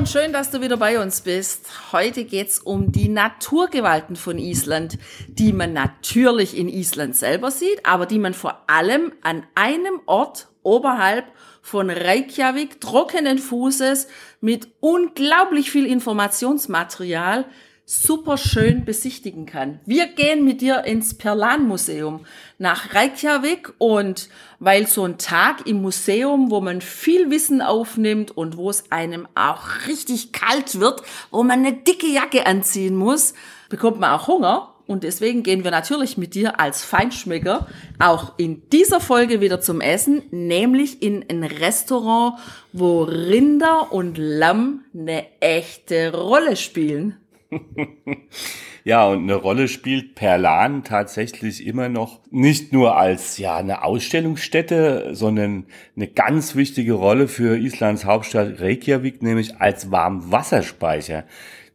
Und schön, dass du wieder bei uns bist. Heute geht's um die Naturgewalten von Island, die man natürlich in Island selber sieht, aber die man vor allem an einem Ort oberhalb von Reykjavik trockenen Fußes mit unglaublich viel Informationsmaterial super schön besichtigen kann. Wir gehen mit dir ins Perlan-Museum nach Reykjavik und weil so ein Tag im Museum, wo man viel Wissen aufnimmt und wo es einem auch richtig kalt wird, wo man eine dicke Jacke anziehen muss, bekommt man auch Hunger. Und deswegen gehen wir natürlich mit dir als Feinschmecker auch in dieser Folge wieder zum Essen, nämlich in ein Restaurant, wo Rinder und Lamm eine echte Rolle spielen. ja, und eine Rolle spielt Perlan tatsächlich immer noch nicht nur als ja eine Ausstellungsstätte, sondern eine ganz wichtige Rolle für Islands Hauptstadt Reykjavik, nämlich als Warmwasserspeicher.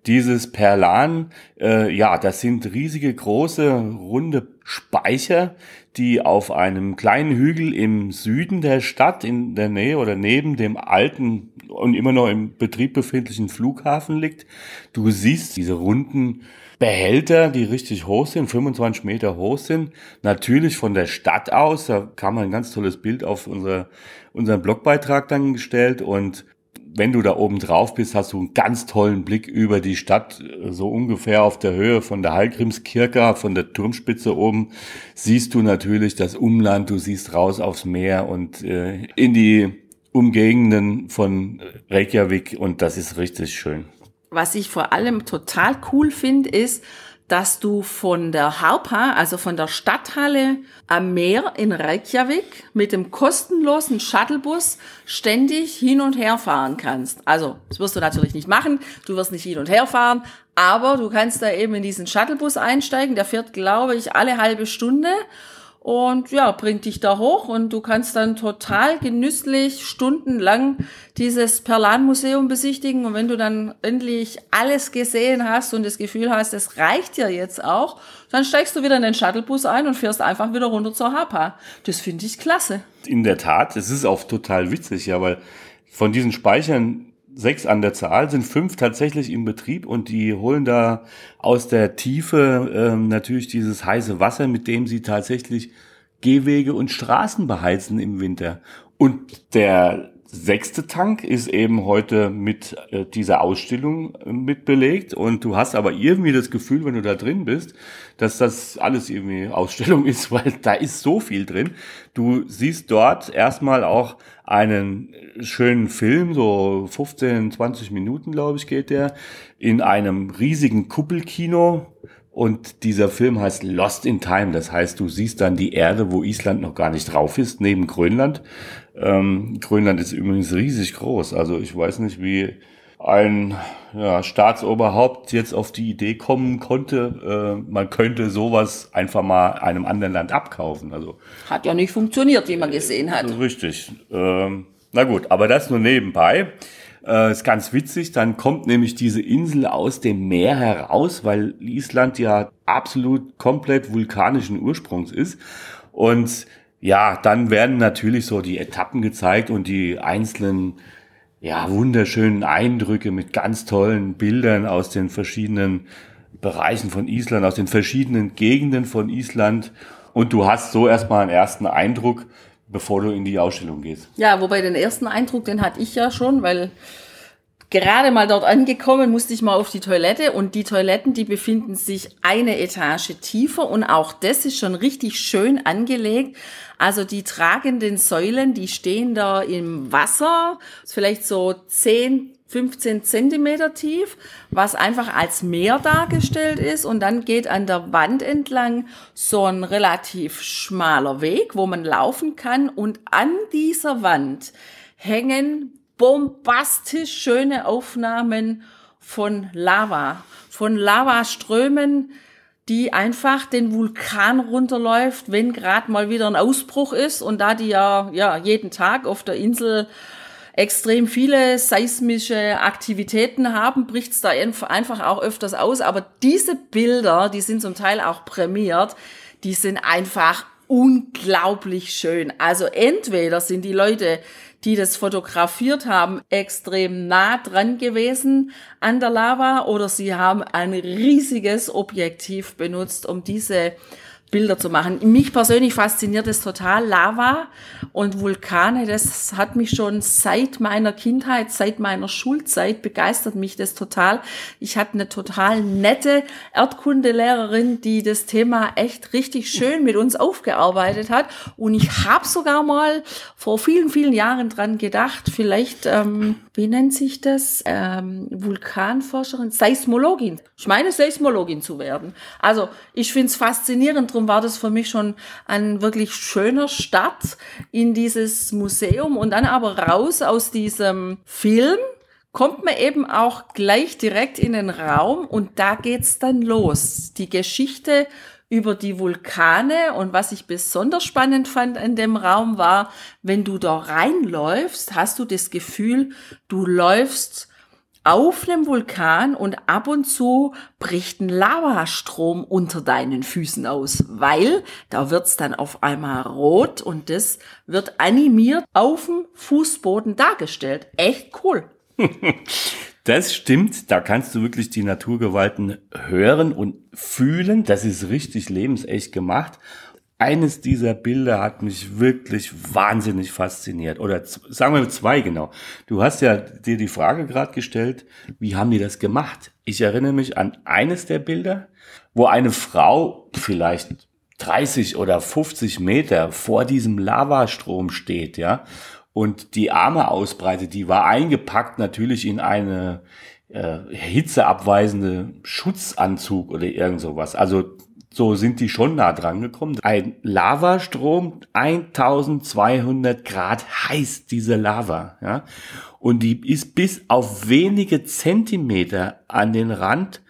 Dieses Perlan, äh, ja, das sind riesige, große, runde Speicher, die auf einem kleinen Hügel im Süden der Stadt in der Nähe oder neben dem alten und immer noch im Betrieb befindlichen Flughafen liegt. Du siehst diese runden Behälter, die richtig hoch sind, 25 Meter hoch sind. Natürlich von der Stadt aus, da kam ein ganz tolles Bild auf unsere, unseren Blogbeitrag dann gestellt und wenn du da oben drauf bist, hast du einen ganz tollen Blick über die Stadt, so ungefähr auf der Höhe von der Hallgrimskirche, von der Turmspitze oben, siehst du natürlich das Umland, du siehst raus aufs Meer und äh, in die Umgegenden von Reykjavik und das ist richtig schön. Was ich vor allem total cool finde, ist, dass du von der Haupa, also von der Stadthalle am Meer in Reykjavik mit dem kostenlosen Shuttlebus ständig hin und her fahren kannst. Also, das wirst du natürlich nicht machen, du wirst nicht hin und her fahren, aber du kannst da eben in diesen Shuttlebus einsteigen, der fährt, glaube ich, alle halbe Stunde und ja, bringt dich da hoch und du kannst dann total genüsslich stundenlang dieses Perlan-Museum besichtigen und wenn du dann endlich alles gesehen hast und das Gefühl hast, es reicht ja jetzt auch, dann steigst du wieder in den Shuttlebus ein und fährst einfach wieder runter zur Hapa. Das finde ich klasse. In der Tat, es ist auch total witzig, ja, weil von diesen Speichern sechs an der Zahl, sind fünf tatsächlich im Betrieb und die holen da aus der Tiefe ähm, natürlich dieses heiße Wasser, mit dem sie tatsächlich Gehwege und Straßen beheizen im Winter. Und der sechste Tank ist eben heute mit äh, dieser Ausstellung äh, mitbelegt und du hast aber irgendwie das Gefühl, wenn du da drin bist, dass das alles irgendwie Ausstellung ist, weil da ist so viel drin. Du siehst dort erstmal auch einen schönen Film, so 15, 20 Minuten, glaube ich, geht der, in einem riesigen Kuppelkino. Und dieser Film heißt Lost in Time. Das heißt, du siehst dann die Erde, wo Island noch gar nicht drauf ist, neben Grönland. Ähm, Grönland ist übrigens riesig groß. Also ich weiß nicht, wie ein ja, Staatsoberhaupt jetzt auf die Idee kommen konnte, äh, man könnte sowas einfach mal einem anderen Land abkaufen. Also hat ja nicht funktioniert, wie man gesehen hat. Richtig. Ähm, na gut, aber das nur nebenbei. Äh, ist ganz witzig. Dann kommt nämlich diese Insel aus dem Meer heraus, weil Island ja absolut komplett vulkanischen Ursprungs ist. Und ja, dann werden natürlich so die Etappen gezeigt und die einzelnen ja, wunderschönen Eindrücke mit ganz tollen Bildern aus den verschiedenen Bereichen von Island, aus den verschiedenen Gegenden von Island. Und du hast so erstmal einen ersten Eindruck, bevor du in die Ausstellung gehst. Ja, wobei den ersten Eindruck, den hatte ich ja schon, weil gerade mal dort angekommen, musste ich mal auf die Toilette und die Toiletten, die befinden sich eine Etage tiefer und auch das ist schon richtig schön angelegt. Also die tragenden Säulen, die stehen da im Wasser, vielleicht so 10, 15 Zentimeter tief, was einfach als Meer dargestellt ist. Und dann geht an der Wand entlang so ein relativ schmaler Weg, wo man laufen kann. Und an dieser Wand hängen bombastisch schöne Aufnahmen von Lava, von Lavaströmen, die einfach den Vulkan runterläuft, wenn gerade mal wieder ein Ausbruch ist und da die ja, ja jeden Tag auf der Insel extrem viele seismische Aktivitäten haben, bricht es da einfach auch öfters aus. Aber diese Bilder, die sind zum Teil auch prämiert, die sind einfach unglaublich schön. Also entweder sind die Leute, die das fotografiert haben, extrem nah dran gewesen an der Lava oder sie haben ein riesiges Objektiv benutzt, um diese Bilder zu machen. Mich persönlich fasziniert es total. Lava und Vulkane, das hat mich schon seit meiner Kindheit, seit meiner Schulzeit begeistert mich das total. Ich hatte eine total nette Erdkundelehrerin, die das Thema echt richtig schön mit uns aufgearbeitet hat. Und ich habe sogar mal vor vielen, vielen Jahren dran gedacht, vielleicht, ähm, wie nennt sich das? Ähm, Vulkanforscherin, Seismologin. Ich meine, Seismologin zu werden. Also ich finde es faszinierend drum war das für mich schon ein wirklich schöner Start in dieses Museum. Und dann aber raus aus diesem Film kommt man eben auch gleich direkt in den Raum. Und da geht's dann los. Die Geschichte über die Vulkane. Und was ich besonders spannend fand in dem Raum war, wenn du da reinläufst, hast du das Gefühl, du läufst auf einem Vulkan und ab und zu bricht ein Lavastrom unter deinen Füßen aus, weil da wird's dann auf einmal rot und das wird animiert auf dem Fußboden dargestellt. Echt cool. Das stimmt, da kannst du wirklich die Naturgewalten hören und fühlen. Das ist richtig lebensecht gemacht eines dieser Bilder hat mich wirklich wahnsinnig fasziniert. Oder sagen wir zwei genau. Du hast ja dir die Frage gerade gestellt, wie haben die das gemacht? Ich erinnere mich an eines der Bilder, wo eine Frau vielleicht 30 oder 50 Meter vor diesem Lavastrom steht, ja, und die Arme ausbreitet, die war eingepackt natürlich in eine äh, hitzeabweisende Schutzanzug oder irgend sowas. Also so sind die schon nah dran gekommen. Ein Lavastrom, 1200 Grad heiß, diese Lava, ja. Und die ist bis auf wenige Zentimeter an den Rand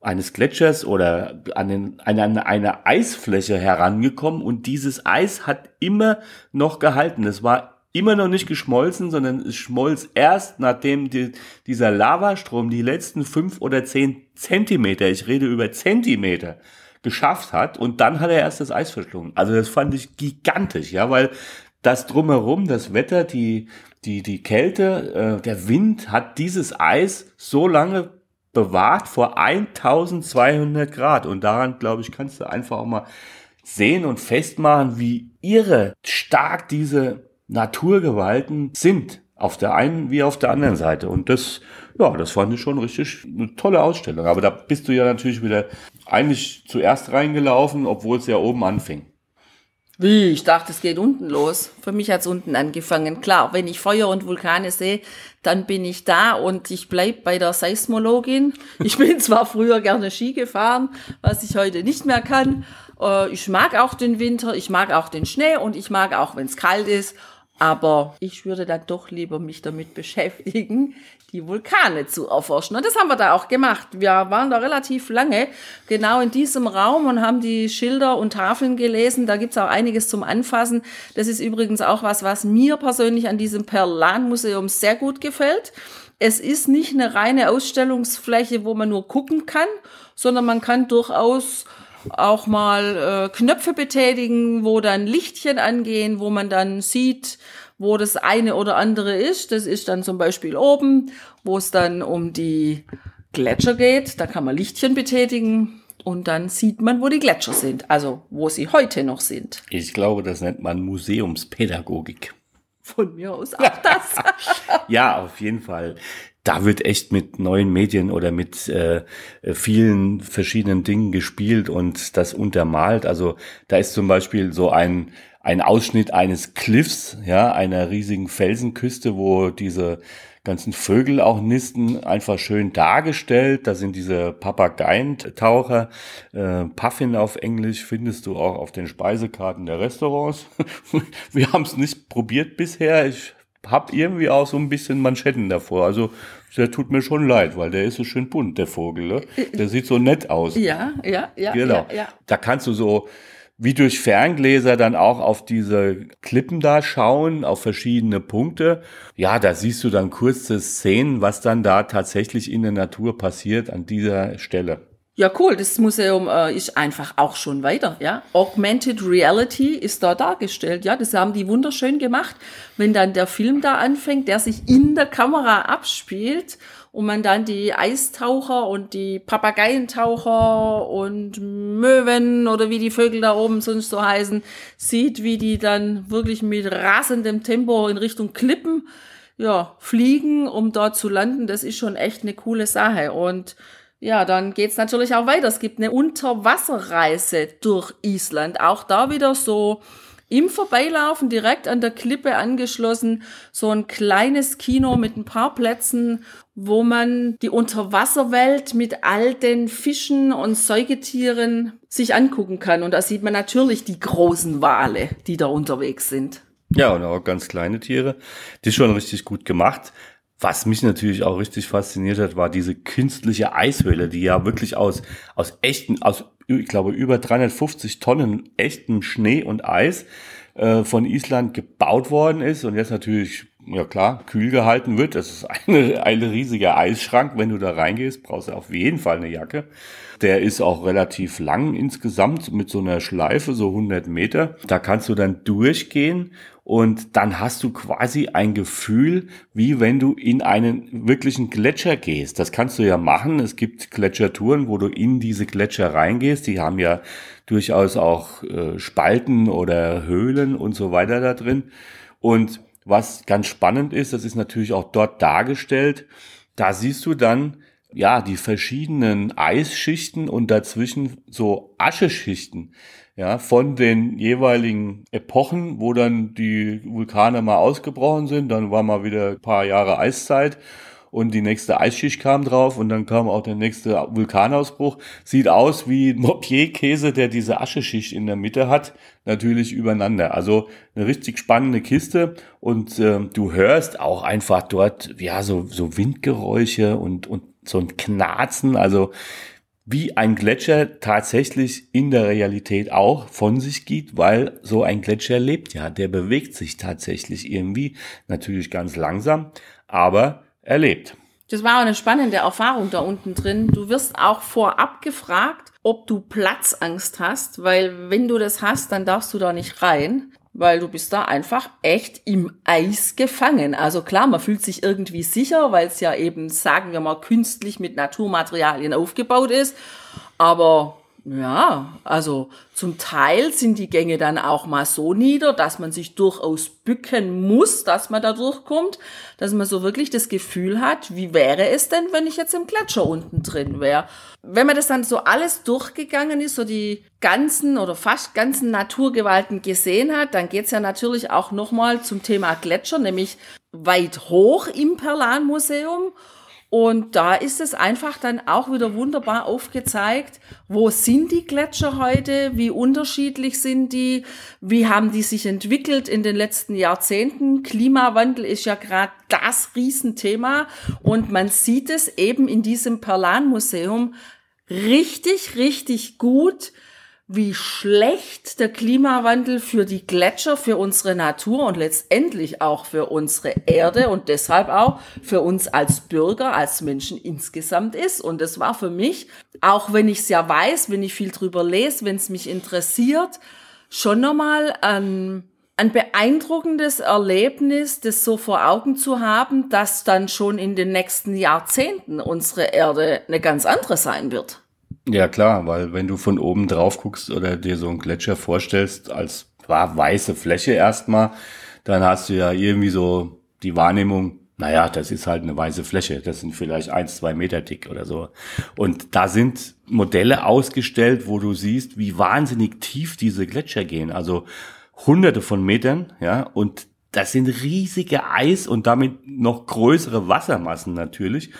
eines Gletschers oder an, den, an eine, Eisfläche herangekommen und dieses Eis hat immer noch gehalten. Es war immer noch nicht geschmolzen, sondern es schmolz erst, nachdem die, dieser Lavastrom die letzten fünf oder zehn Zentimeter, ich rede über Zentimeter, geschafft hat und dann hat er erst das Eis verschlungen. Also das fand ich gigantisch, ja, weil das drumherum, das Wetter, die, die, die Kälte, äh, der Wind hat dieses Eis so lange bewahrt vor 1200 Grad und daran, glaube ich, kannst du einfach auch mal sehen und festmachen, wie irre stark diese Naturgewalten sind. Auf der einen wie auf der anderen Seite. Und das, ja, das fand ich schon richtig eine tolle Ausstellung. Aber da bist du ja natürlich wieder eigentlich zuerst reingelaufen, obwohl es ja oben anfing. Wie? Ich dachte, es geht unten los. Für mich hat's unten angefangen. Klar, wenn ich Feuer und Vulkane sehe, dann bin ich da und ich bleib bei der Seismologin. Ich bin zwar früher gerne Ski gefahren, was ich heute nicht mehr kann. Äh, ich mag auch den Winter, ich mag auch den Schnee und ich mag auch, wenn es kalt ist. Aber ich würde dann doch lieber mich damit beschäftigen, die Vulkane zu erforschen. Und das haben wir da auch gemacht. Wir waren da relativ lange genau in diesem Raum und haben die Schilder und Tafeln gelesen. Da gibt's auch einiges zum Anfassen. Das ist übrigens auch was, was mir persönlich an diesem Perlan-Museum sehr gut gefällt. Es ist nicht eine reine Ausstellungsfläche, wo man nur gucken kann, sondern man kann durchaus auch mal äh, Knöpfe betätigen, wo dann Lichtchen angehen, wo man dann sieht, wo das eine oder andere ist. Das ist dann zum Beispiel oben, wo es dann um die Gletscher geht. Da kann man Lichtchen betätigen und dann sieht man, wo die Gletscher sind, also wo sie heute noch sind. Ich glaube, das nennt man Museumspädagogik. Von mir aus auch das. ja, auf jeden Fall da wird echt mit neuen Medien oder mit äh, vielen verschiedenen Dingen gespielt und das untermalt. Also da ist zum Beispiel so ein ein Ausschnitt eines Cliffs, ja, einer riesigen Felsenküste, wo diese ganzen Vögel auch nisten, einfach schön dargestellt. Da sind diese Papageientaucher, äh, Puffin auf Englisch, findest du auch auf den Speisekarten der Restaurants. Wir haben es nicht probiert bisher. Ich hab irgendwie auch so ein bisschen Manschetten davor. Also der tut mir schon leid, weil der ist so schön bunt, der Vogel. Ne? Der sieht so nett aus. Ja, ja, ja. Genau. Ja, ja. Da kannst du so wie durch Ferngläser dann auch auf diese Klippen da schauen, auf verschiedene Punkte. Ja, da siehst du dann kurze Szenen, was dann da tatsächlich in der Natur passiert an dieser Stelle. Ja, cool. Das Museum äh, ist einfach auch schon weiter. Ja, Augmented Reality ist da dargestellt. Ja, das haben die wunderschön gemacht. Wenn dann der Film da anfängt, der sich in der Kamera abspielt und man dann die Eistaucher und die Papageientaucher und Möwen oder wie die Vögel da oben sonst so heißen, sieht, wie die dann wirklich mit rasendem Tempo in Richtung Klippen ja, fliegen, um dort zu landen. Das ist schon echt eine coole Sache. Und ja, dann geht's natürlich auch weiter. Es gibt eine Unterwasserreise durch Island. Auch da wieder so im Vorbeilaufen direkt an der Klippe angeschlossen, so ein kleines Kino mit ein paar Plätzen, wo man die Unterwasserwelt mit all den Fischen und Säugetieren sich angucken kann. Und da sieht man natürlich die großen Wale, die da unterwegs sind. Ja, und auch ganz kleine Tiere. Die ist schon richtig gut gemacht. Was mich natürlich auch richtig fasziniert hat, war diese künstliche Eishöhle, die ja wirklich aus, aus echten, aus, ich glaube, über 350 Tonnen echtem Schnee und Eis äh, von Island gebaut worden ist und jetzt natürlich, ja klar, kühl gehalten wird. Das ist eine, eine riesige Eisschrank. Wenn du da reingehst, brauchst du auf jeden Fall eine Jacke. Der ist auch relativ lang insgesamt mit so einer Schleife, so 100 Meter. Da kannst du dann durchgehen und dann hast du quasi ein Gefühl, wie wenn du in einen wirklichen Gletscher gehst. Das kannst du ja machen. Es gibt Gletschertouren, wo du in diese Gletscher reingehst. Die haben ja durchaus auch äh, Spalten oder Höhlen und so weiter da drin. Und was ganz spannend ist, das ist natürlich auch dort dargestellt. Da siehst du dann ja die verschiedenen Eisschichten und dazwischen so Ascheschichten ja, von den jeweiligen Epochen, wo dann die Vulkane mal ausgebrochen sind, dann war mal wieder ein paar Jahre Eiszeit und die nächste Eisschicht kam drauf und dann kam auch der nächste Vulkanausbruch. Sieht aus wie Mopier-Käse, der diese Ascheschicht in der Mitte hat, natürlich übereinander. Also eine richtig spannende Kiste und äh, du hörst auch einfach dort ja so so Windgeräusche und und so ein Knarzen. Also wie ein Gletscher tatsächlich in der Realität auch von sich gibt, weil so ein Gletscher lebt ja, der bewegt sich tatsächlich irgendwie, natürlich ganz langsam, aber er lebt. Das war eine spannende Erfahrung da unten drin. Du wirst auch vorab gefragt, ob du Platzangst hast, weil wenn du das hast, dann darfst du da nicht rein weil du bist da einfach echt im Eis gefangen. Also klar, man fühlt sich irgendwie sicher, weil es ja eben, sagen wir mal, künstlich mit Naturmaterialien aufgebaut ist. Aber ja, also zum Teil sind die Gänge dann auch mal so nieder, dass man sich durchaus bücken muss, dass man da durchkommt, dass man so wirklich das Gefühl hat, wie wäre es denn, wenn ich jetzt im Gletscher unten drin wäre. Wenn man das dann so alles durchgegangen ist, so die ganzen oder fast ganzen Naturgewalten gesehen hat, dann geht's ja natürlich auch nochmal zum Thema Gletscher, nämlich weit hoch im Perlan-Museum. Und da ist es einfach dann auch wieder wunderbar aufgezeigt, wo sind die Gletscher heute, wie unterschiedlich sind die, wie haben die sich entwickelt in den letzten Jahrzehnten. Klimawandel ist ja gerade das Riesenthema und man sieht es eben in diesem Perlan-Museum richtig, richtig gut, wie schlecht der Klimawandel für die Gletscher, für unsere Natur und letztendlich auch für unsere Erde und deshalb auch für uns als Bürger, als Menschen insgesamt ist. Und es war für mich, auch wenn ich es ja weiß, wenn ich viel drüber lese, wenn es mich interessiert, schon nochmal ein, ein beeindruckendes Erlebnis, das so vor Augen zu haben, dass dann schon in den nächsten Jahrzehnten unsere Erde eine ganz andere sein wird. Ja, klar, weil wenn du von oben drauf guckst oder dir so einen Gletscher vorstellst, als weiße Fläche erstmal, dann hast du ja irgendwie so die Wahrnehmung, naja, das ist halt eine weiße Fläche. Das sind vielleicht eins, zwei Meter dick oder so. Und da sind Modelle ausgestellt, wo du siehst, wie wahnsinnig tief diese Gletscher gehen. Also hunderte von Metern, ja, und das sind riesige Eis und damit noch größere Wassermassen natürlich.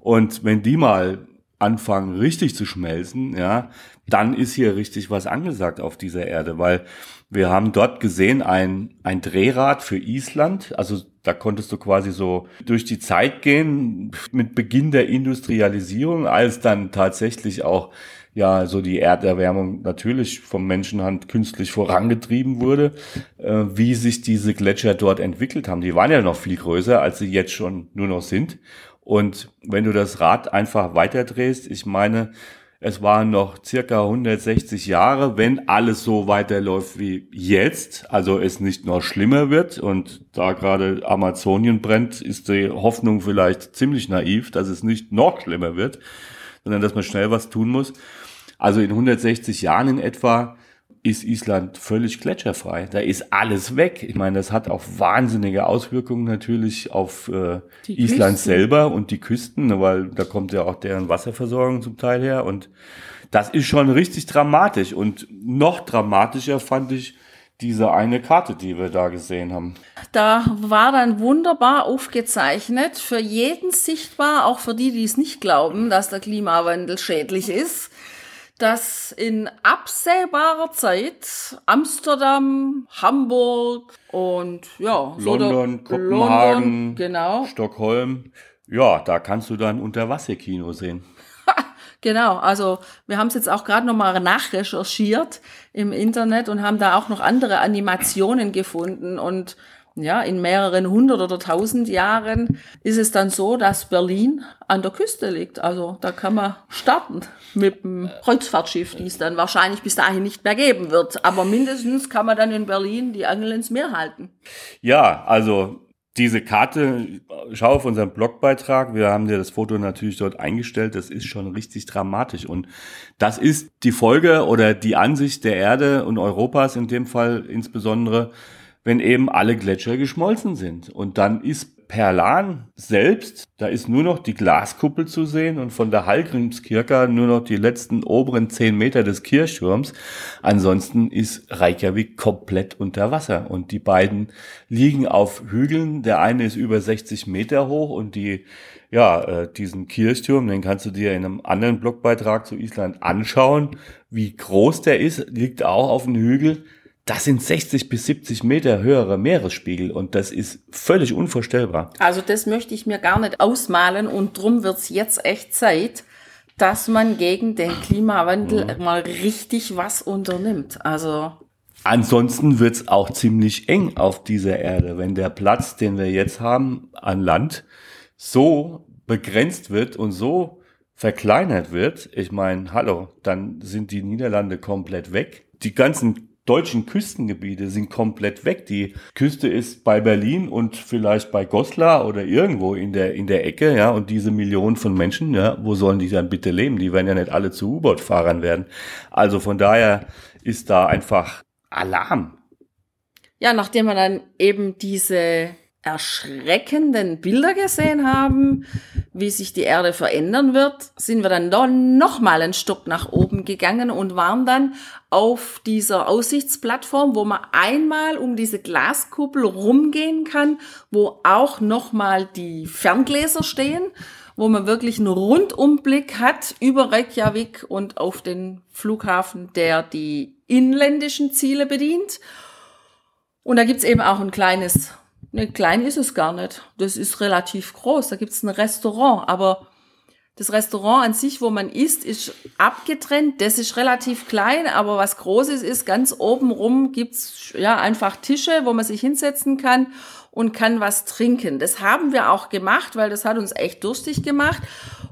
Und wenn die mal anfangen richtig zu schmelzen, ja, dann ist hier richtig was angesagt auf dieser Erde, weil wir haben dort gesehen ein, ein Drehrad für Island. Also da konntest du quasi so durch die Zeit gehen mit Beginn der Industrialisierung, als dann tatsächlich auch ja so die Erderwärmung natürlich vom Menschenhand künstlich vorangetrieben wurde, äh, wie sich diese Gletscher dort entwickelt haben. Die waren ja noch viel größer, als sie jetzt schon nur noch sind. Und wenn du das Rad einfach weiterdrehst, ich meine, es waren noch circa 160 Jahre, wenn alles so weiterläuft wie jetzt, also es nicht noch schlimmer wird und da gerade Amazonien brennt, ist die Hoffnung vielleicht ziemlich naiv, dass es nicht noch schlimmer wird, sondern dass man schnell was tun muss. Also in 160 Jahren in etwa ist Island völlig gletscherfrei. Da ist alles weg. Ich meine, das hat auch wahnsinnige Auswirkungen natürlich auf äh, Island Küsten. selber und die Küsten, ne, weil da kommt ja auch deren Wasserversorgung zum Teil her. Und das ist schon richtig dramatisch. Und noch dramatischer fand ich diese eine Karte, die wir da gesehen haben. Da war dann wunderbar aufgezeichnet, für jeden sichtbar, auch für die, die es nicht glauben, dass der Klimawandel schädlich ist dass in absehbarer Zeit Amsterdam, Hamburg und ja, London, so Kopenhagen, London, genau. Stockholm, ja, da kannst du dann Unterwasserkino sehen. Genau, also wir haben es jetzt auch gerade nochmal nachrecherchiert im Internet und haben da auch noch andere Animationen gefunden und ja, in mehreren hundert oder tausend Jahren ist es dann so, dass Berlin an der Küste liegt. Also da kann man starten mit dem Kreuzfahrtschiff, die es dann wahrscheinlich bis dahin nicht mehr geben wird. Aber mindestens kann man dann in Berlin die Angel ins Meer halten. Ja, also diese Karte, schau auf unseren Blogbeitrag, wir haben dir das Foto natürlich dort eingestellt, das ist schon richtig dramatisch und das ist die Folge oder die Ansicht der Erde und Europas in dem Fall insbesondere, wenn eben alle Gletscher geschmolzen sind. Und dann ist Perlan selbst, da ist nur noch die Glaskuppel zu sehen und von der Hallgrímskirche nur noch die letzten oberen zehn Meter des Kirchturms. Ansonsten ist Reykjavik komplett unter Wasser und die beiden liegen auf Hügeln. Der eine ist über 60 Meter hoch und die ja, äh, diesen Kirchturm, den kannst du dir in einem anderen Blogbeitrag zu Island anschauen. Wie groß der ist, liegt auch auf dem Hügel das sind 60 bis 70 Meter höhere Meeresspiegel und das ist völlig unvorstellbar. Also das möchte ich mir gar nicht ausmalen und drum wird es jetzt echt Zeit, dass man gegen den Klimawandel ja. mal richtig was unternimmt. Also Ansonsten wird es auch ziemlich eng auf dieser Erde, wenn der Platz, den wir jetzt haben an Land, so begrenzt wird und so verkleinert wird. Ich meine, hallo, dann sind die Niederlande komplett weg. Die ganzen deutschen Küstengebiete sind komplett weg. Die Küste ist bei Berlin und vielleicht bei Goslar oder irgendwo in der, in der Ecke, ja, und diese Millionen von Menschen, ja, wo sollen die dann bitte leben? Die werden ja nicht alle zu U-Boot-Fahrern werden. Also von daher ist da einfach Alarm. Ja, nachdem wir dann eben diese erschreckenden Bilder gesehen haben, wie sich die Erde verändern wird, sind wir dann noch mal einen Stock nach oben gegangen und waren dann auf dieser Aussichtsplattform, wo man einmal um diese Glaskuppel rumgehen kann, wo auch noch mal die Ferngläser stehen, wo man wirklich einen Rundumblick hat über Reykjavik und auf den Flughafen, der die inländischen Ziele bedient. Und da gibt's eben auch ein kleines Ne, klein ist es gar nicht. Das ist relativ groß. Da gibt es ein Restaurant, aber das Restaurant an sich, wo man isst, ist abgetrennt. Das ist relativ klein, aber was Großes ist, ganz oben rum gibt's ja einfach Tische, wo man sich hinsetzen kann und kann was trinken. Das haben wir auch gemacht, weil das hat uns echt durstig gemacht.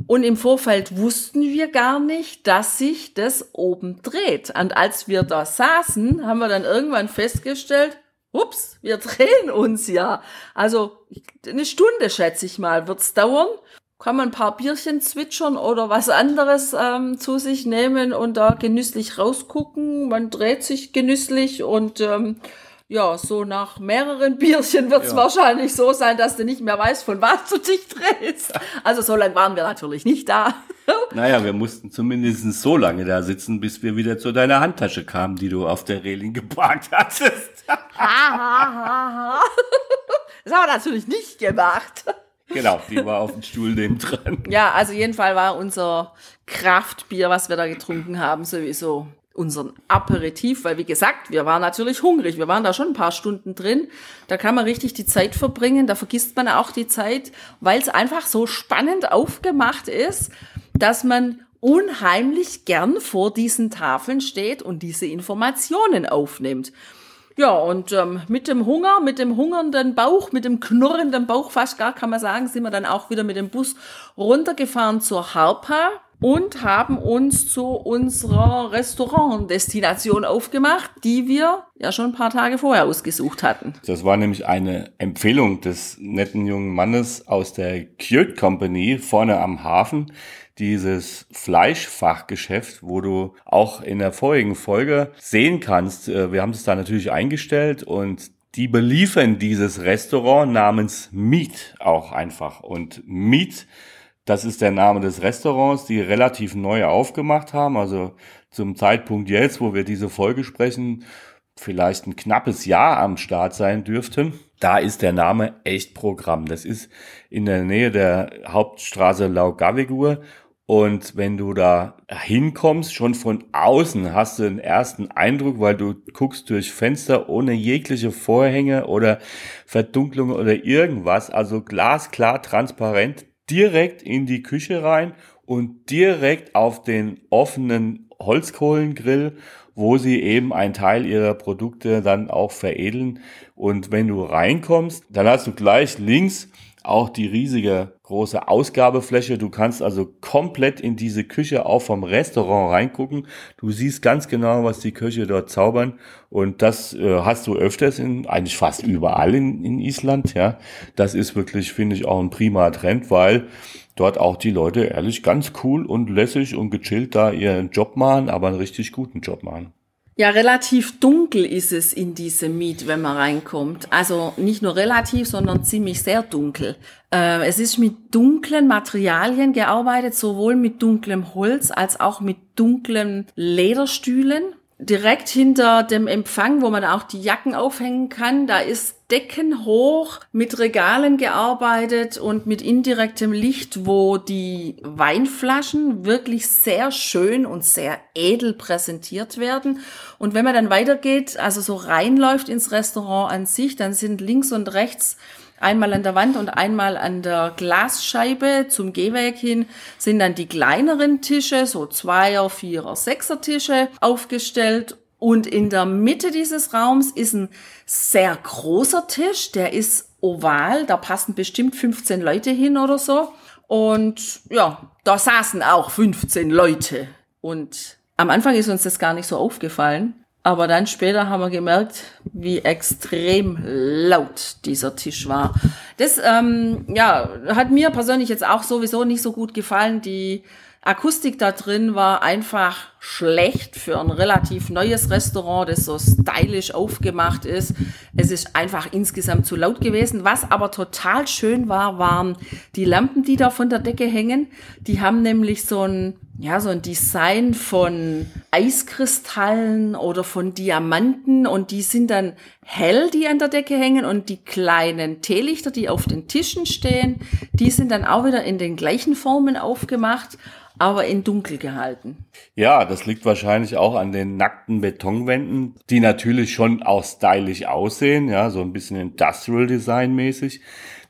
Und im Vorfeld wussten wir gar nicht, dass sich das oben dreht. Und als wir da saßen, haben wir dann irgendwann festgestellt, ups, wir drehen uns ja. Also eine Stunde, schätze ich mal, wird's dauern. Kann man ein paar Bierchen zwitschern oder was anderes ähm, zu sich nehmen und da genüsslich rausgucken. Man dreht sich genüsslich und ähm, ja, so nach mehreren Bierchen wird es ja. wahrscheinlich so sein, dass du nicht mehr weißt, von was du dich drehst. Also so lange waren wir natürlich nicht da. naja, wir mussten zumindest so lange da sitzen, bis wir wieder zu deiner Handtasche kamen, die du auf der Reling geparkt hattest. das haben wir natürlich nicht gemacht. Genau, die war auf dem Stuhl neben dran. Ja, also jedenfalls war unser Kraftbier, was wir da getrunken haben, sowieso unseren Aperitif, weil wie gesagt, wir waren natürlich hungrig. Wir waren da schon ein paar Stunden drin. Da kann man richtig die Zeit verbringen. Da vergisst man auch die Zeit, weil es einfach so spannend aufgemacht ist, dass man unheimlich gern vor diesen Tafeln steht und diese Informationen aufnimmt. Ja, und ähm, mit dem Hunger, mit dem hungernden Bauch, mit dem knurrenden Bauch fast gar, kann man sagen, sind wir dann auch wieder mit dem Bus runtergefahren zur Harpa und haben uns zu unserer Restaurantdestination aufgemacht, die wir ja schon ein paar Tage vorher ausgesucht hatten. Das war nämlich eine Empfehlung des netten jungen Mannes aus der Kjöt Company vorne am Hafen dieses Fleischfachgeschäft, wo du auch in der vorigen Folge sehen kannst, äh, wir haben es da natürlich eingestellt und die beliefern dieses Restaurant namens Meat auch einfach. Und Meat, das ist der Name des Restaurants, die relativ neu aufgemacht haben. Also zum Zeitpunkt jetzt, wo wir diese Folge sprechen, vielleicht ein knappes Jahr am Start sein dürften. Da ist der Name echt Programm. Das ist in der Nähe der Hauptstraße Laugavigur und wenn du da hinkommst, schon von außen hast du den ersten Eindruck, weil du guckst durch Fenster ohne jegliche Vorhänge oder Verdunklung oder irgendwas. Also glasklar, transparent, direkt in die Küche rein und direkt auf den offenen Holzkohlengrill, wo sie eben einen Teil ihrer Produkte dann auch veredeln. Und wenn du reinkommst, dann hast du gleich links auch die riesige große Ausgabefläche. Du kannst also komplett in diese Küche auch vom Restaurant reingucken. Du siehst ganz genau, was die Köche dort zaubern. Und das äh, hast du öfters in, eigentlich fast überall in, in Island, ja. Das ist wirklich, finde ich, auch ein prima Trend, weil dort auch die Leute ehrlich ganz cool und lässig und gechillt da ihren Job machen, aber einen richtig guten Job machen. Ja, relativ dunkel ist es in diesem Miet, wenn man reinkommt. Also nicht nur relativ, sondern ziemlich sehr dunkel. Äh, es ist mit dunklen Materialien gearbeitet, sowohl mit dunklem Holz als auch mit dunklen Lederstühlen direkt hinter dem Empfang, wo man auch die Jacken aufhängen kann, da ist deckenhoch mit Regalen gearbeitet und mit indirektem Licht, wo die Weinflaschen wirklich sehr schön und sehr edel präsentiert werden. Und wenn man dann weitergeht, also so reinläuft ins Restaurant an sich, dann sind links und rechts Einmal an der Wand und einmal an der Glasscheibe zum Gehweg hin sind dann die kleineren Tische, so Zweier, Vierer, Sechser Tische aufgestellt. Und in der Mitte dieses Raums ist ein sehr großer Tisch, der ist oval, da passen bestimmt 15 Leute hin oder so. Und ja, da saßen auch 15 Leute. Und am Anfang ist uns das gar nicht so aufgefallen. Aber dann später haben wir gemerkt, wie extrem laut dieser Tisch war. Das ähm, ja, hat mir persönlich jetzt auch sowieso nicht so gut gefallen. Die Akustik da drin war einfach schlecht für ein relativ neues Restaurant, das so stylisch aufgemacht ist. Es ist einfach insgesamt zu laut gewesen. Was aber total schön war, waren die Lampen, die da von der Decke hängen. Die haben nämlich so ein ja, so ein Design von Eiskristallen oder von Diamanten und die sind dann hell, die an der Decke hängen und die kleinen Teelichter, die auf den Tischen stehen, die sind dann auch wieder in den gleichen Formen aufgemacht, aber in dunkel gehalten. Ja, das liegt wahrscheinlich auch an den nackten Betonwänden, die natürlich schon auch stylisch aussehen, ja, so ein bisschen Industrial Design mäßig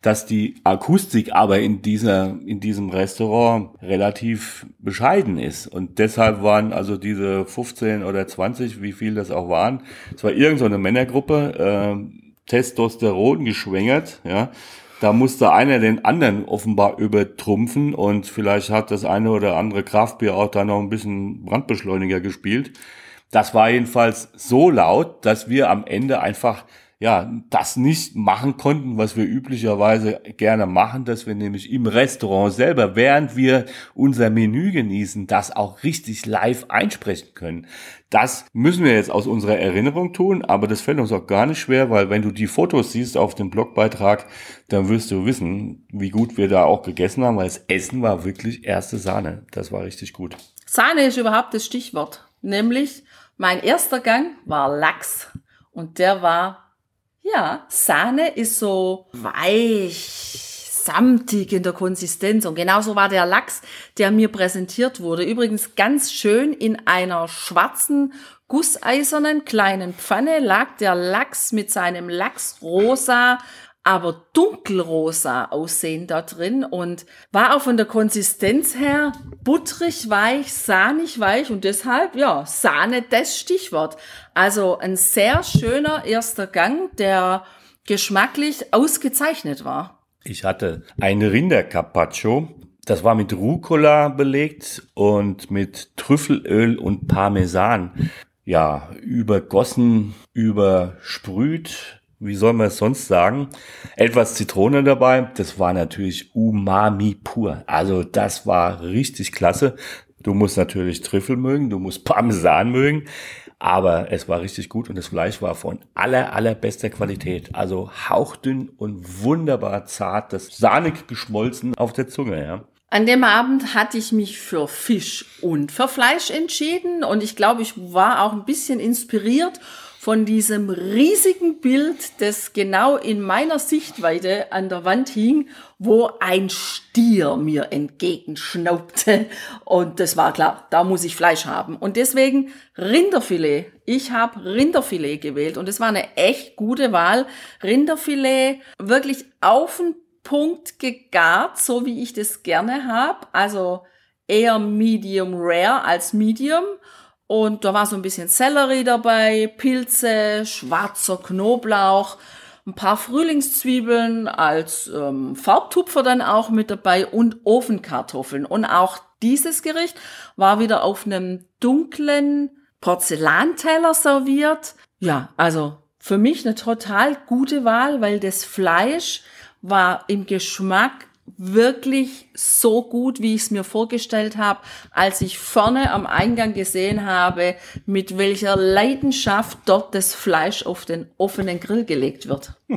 dass die Akustik aber in dieser, in diesem Restaurant relativ bescheiden ist. Und deshalb waren also diese 15 oder 20, wie viel das auch waren, es war irgendeine so Männergruppe, äh, Testosteron geschwängert, ja. Da musste einer den anderen offenbar übertrumpfen und vielleicht hat das eine oder andere Kraftbier auch da noch ein bisschen Brandbeschleuniger gespielt. Das war jedenfalls so laut, dass wir am Ende einfach ja, das nicht machen konnten, was wir üblicherweise gerne machen, dass wir nämlich im Restaurant selber, während wir unser Menü genießen, das auch richtig live einsprechen können. Das müssen wir jetzt aus unserer Erinnerung tun, aber das fällt uns auch gar nicht schwer, weil wenn du die Fotos siehst auf dem Blogbeitrag, dann wirst du wissen, wie gut wir da auch gegessen haben, weil das Essen war wirklich erste Sahne. Das war richtig gut. Sahne ist überhaupt das Stichwort. Nämlich mein erster Gang war Lachs und der war ja, Sahne ist so weich, samtig in der Konsistenz. Und genauso war der Lachs, der mir präsentiert wurde. Übrigens ganz schön in einer schwarzen, gusseisernen kleinen Pfanne lag der Lachs mit seinem Lachsrosa aber dunkelrosa aussehen da drin und war auch von der Konsistenz her butterig weich, sahnig weich und deshalb, ja, Sahne das Stichwort. Also ein sehr schöner erster Gang, der geschmacklich ausgezeichnet war. Ich hatte eine Rindercarpaccio. Das war mit Rucola belegt und mit Trüffelöl und Parmesan. Ja, übergossen, übersprüht wie soll man es sonst sagen? Etwas Zitrone dabei. Das war natürlich Umami pur. Also das war richtig klasse. Du musst natürlich Trüffel mögen, du musst Parmesan mögen. Aber es war richtig gut und das Fleisch war von aller, allerbester Qualität. Also hauchdünn und wunderbar zart, das sahnig geschmolzen auf der Zunge, ja. An dem Abend hatte ich mich für Fisch und für Fleisch entschieden und ich glaube, ich war auch ein bisschen inspiriert von diesem riesigen Bild, das genau in meiner Sichtweite an der Wand hing, wo ein Stier mir entgegenschnaubte. Und das war klar, da muss ich Fleisch haben. Und deswegen Rinderfilet. Ich habe Rinderfilet gewählt und es war eine echt gute Wahl. Rinderfilet wirklich auf den Punkt gegart, so wie ich das gerne habe. Also eher medium rare als medium und da war so ein bisschen Sellerie dabei, Pilze, schwarzer Knoblauch, ein paar Frühlingszwiebeln als ähm, Farbtupfer dann auch mit dabei und Ofenkartoffeln. Und auch dieses Gericht war wieder auf einem dunklen Porzellanteller serviert. Ja, also für mich eine total gute Wahl, weil das Fleisch war im Geschmack wirklich so gut, wie ich es mir vorgestellt habe, als ich vorne am Eingang gesehen habe, mit welcher Leidenschaft dort das Fleisch auf den offenen Grill gelegt wird.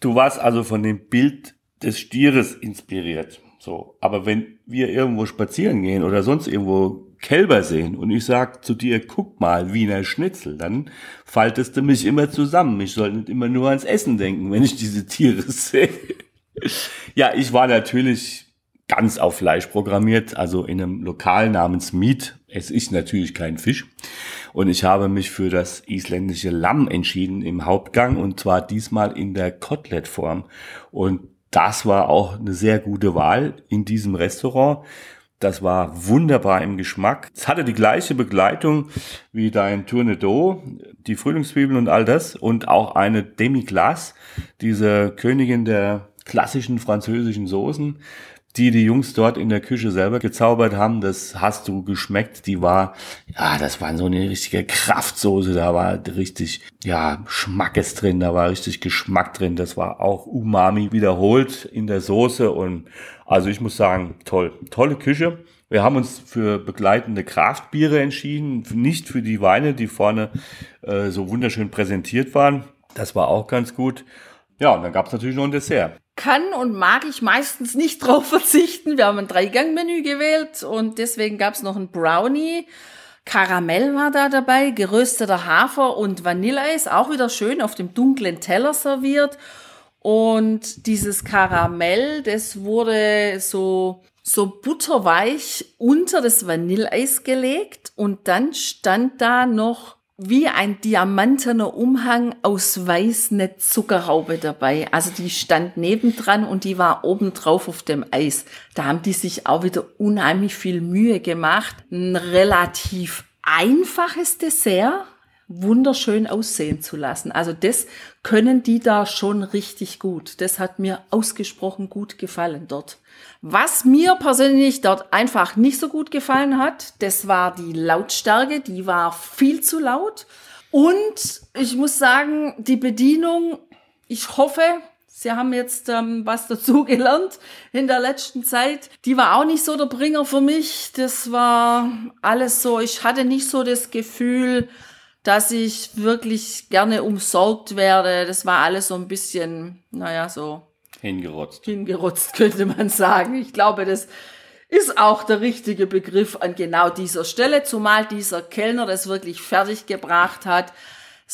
Du warst also von dem Bild des Stieres inspiriert. So, aber wenn wir irgendwo spazieren gehen oder sonst irgendwo Kälber sehen und ich sag zu dir, guck mal, Wiener Schnitzel, dann faltest du mich immer zusammen. Ich soll nicht immer nur ans Essen denken, wenn ich diese Tiere sehe. Ja, ich war natürlich ganz auf Fleisch programmiert, also in einem Lokal namens Meat Es ist natürlich kein Fisch. Und ich habe mich für das isländische Lamm entschieden im Hauptgang und zwar diesmal in der Koteletform. Und das war auch eine sehr gute Wahl in diesem Restaurant. Das war wunderbar im Geschmack. Es hatte die gleiche Begleitung wie dein Tournedo, die Frühlingszwiebeln und all das und auch eine Demi-Glace, diese Königin der klassischen französischen Soßen, die die Jungs dort in der Küche selber gezaubert haben. Das hast du geschmeckt. Die war, ja, das war so eine richtige Kraftsoße. Da war richtig, ja, Schmackes drin. Da war richtig Geschmack drin. Das war auch Umami wiederholt in der Soße. Und also ich muss sagen, toll. Tolle Küche. Wir haben uns für begleitende Kraftbiere entschieden, nicht für die Weine, die vorne äh, so wunderschön präsentiert waren. Das war auch ganz gut. Ja, und dann gab es natürlich noch ein Dessert kann und mag ich meistens nicht drauf verzichten. Wir haben ein Dreigang-Menü gewählt und deswegen gab es noch ein Brownie. Karamell war da dabei, gerösteter Hafer und Vanilleeis, auch wieder schön auf dem dunklen Teller serviert. Und dieses Karamell, das wurde so, so butterweich unter das Vanilleeis gelegt und dann stand da noch wie ein diamantener Umhang aus weiß eine Zuckerhaube dabei. Also die stand nebendran und die war obendrauf auf dem Eis. Da haben die sich auch wieder unheimlich viel Mühe gemacht. Ein relativ einfaches Dessert wunderschön aussehen zu lassen. Also das können die da schon richtig gut. Das hat mir ausgesprochen gut gefallen dort. Was mir persönlich dort einfach nicht so gut gefallen hat, das war die Lautstärke, die war viel zu laut. Und ich muss sagen, die Bedienung, ich hoffe, Sie haben jetzt ähm, was dazugelernt in der letzten Zeit. Die war auch nicht so der Bringer für mich. Das war alles so, ich hatte nicht so das Gefühl, dass ich wirklich gerne umsorgt werde. Das war alles so ein bisschen, naja, so hingerotzt. Hingerotzt könnte man sagen. Ich glaube, das ist auch der richtige Begriff an genau dieser Stelle, zumal dieser Kellner das wirklich fertig gebracht hat.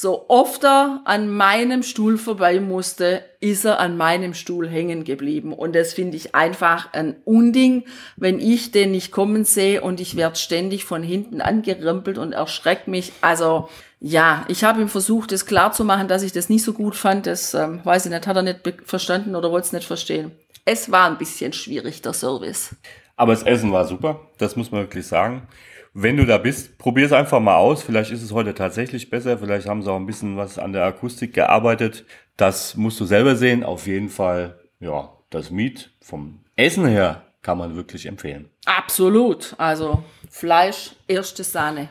So oft er an meinem Stuhl vorbei musste, ist er an meinem Stuhl hängen geblieben. Und das finde ich einfach ein Unding, wenn ich den nicht kommen sehe und ich werde ständig von hinten angerempelt und erschreckt mich. Also ja, ich habe ihm versucht, es klar zu machen, dass ich das nicht so gut fand. Das ähm, weiß ich nicht, hat er nicht verstanden oder wollte es nicht verstehen. Es war ein bisschen schwierig, der Service. Aber das Essen war super, das muss man wirklich sagen. Wenn du da bist, probier es einfach mal aus. Vielleicht ist es heute tatsächlich besser. Vielleicht haben sie auch ein bisschen was an der Akustik gearbeitet. Das musst du selber sehen. Auf jeden Fall, ja, das Meat vom Essen her kann man wirklich empfehlen. Absolut. Also Fleisch, erste Sahne.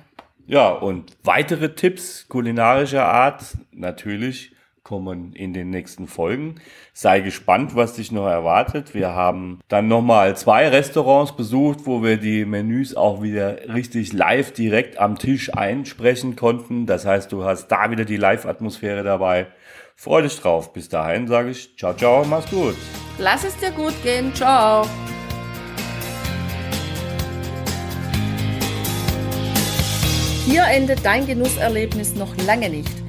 Ja, und weitere Tipps kulinarischer Art natürlich kommen in den nächsten Folgen. Sei gespannt, was dich noch erwartet. Wir haben dann nochmal zwei Restaurants besucht, wo wir die Menüs auch wieder richtig live direkt am Tisch einsprechen konnten. Das heißt, du hast da wieder die Live-Atmosphäre dabei. Freu dich drauf. Bis dahin sage ich ciao, ciao, mach's gut. Lass es dir gut gehen. Ciao. Hier endet dein Genusserlebnis noch lange nicht.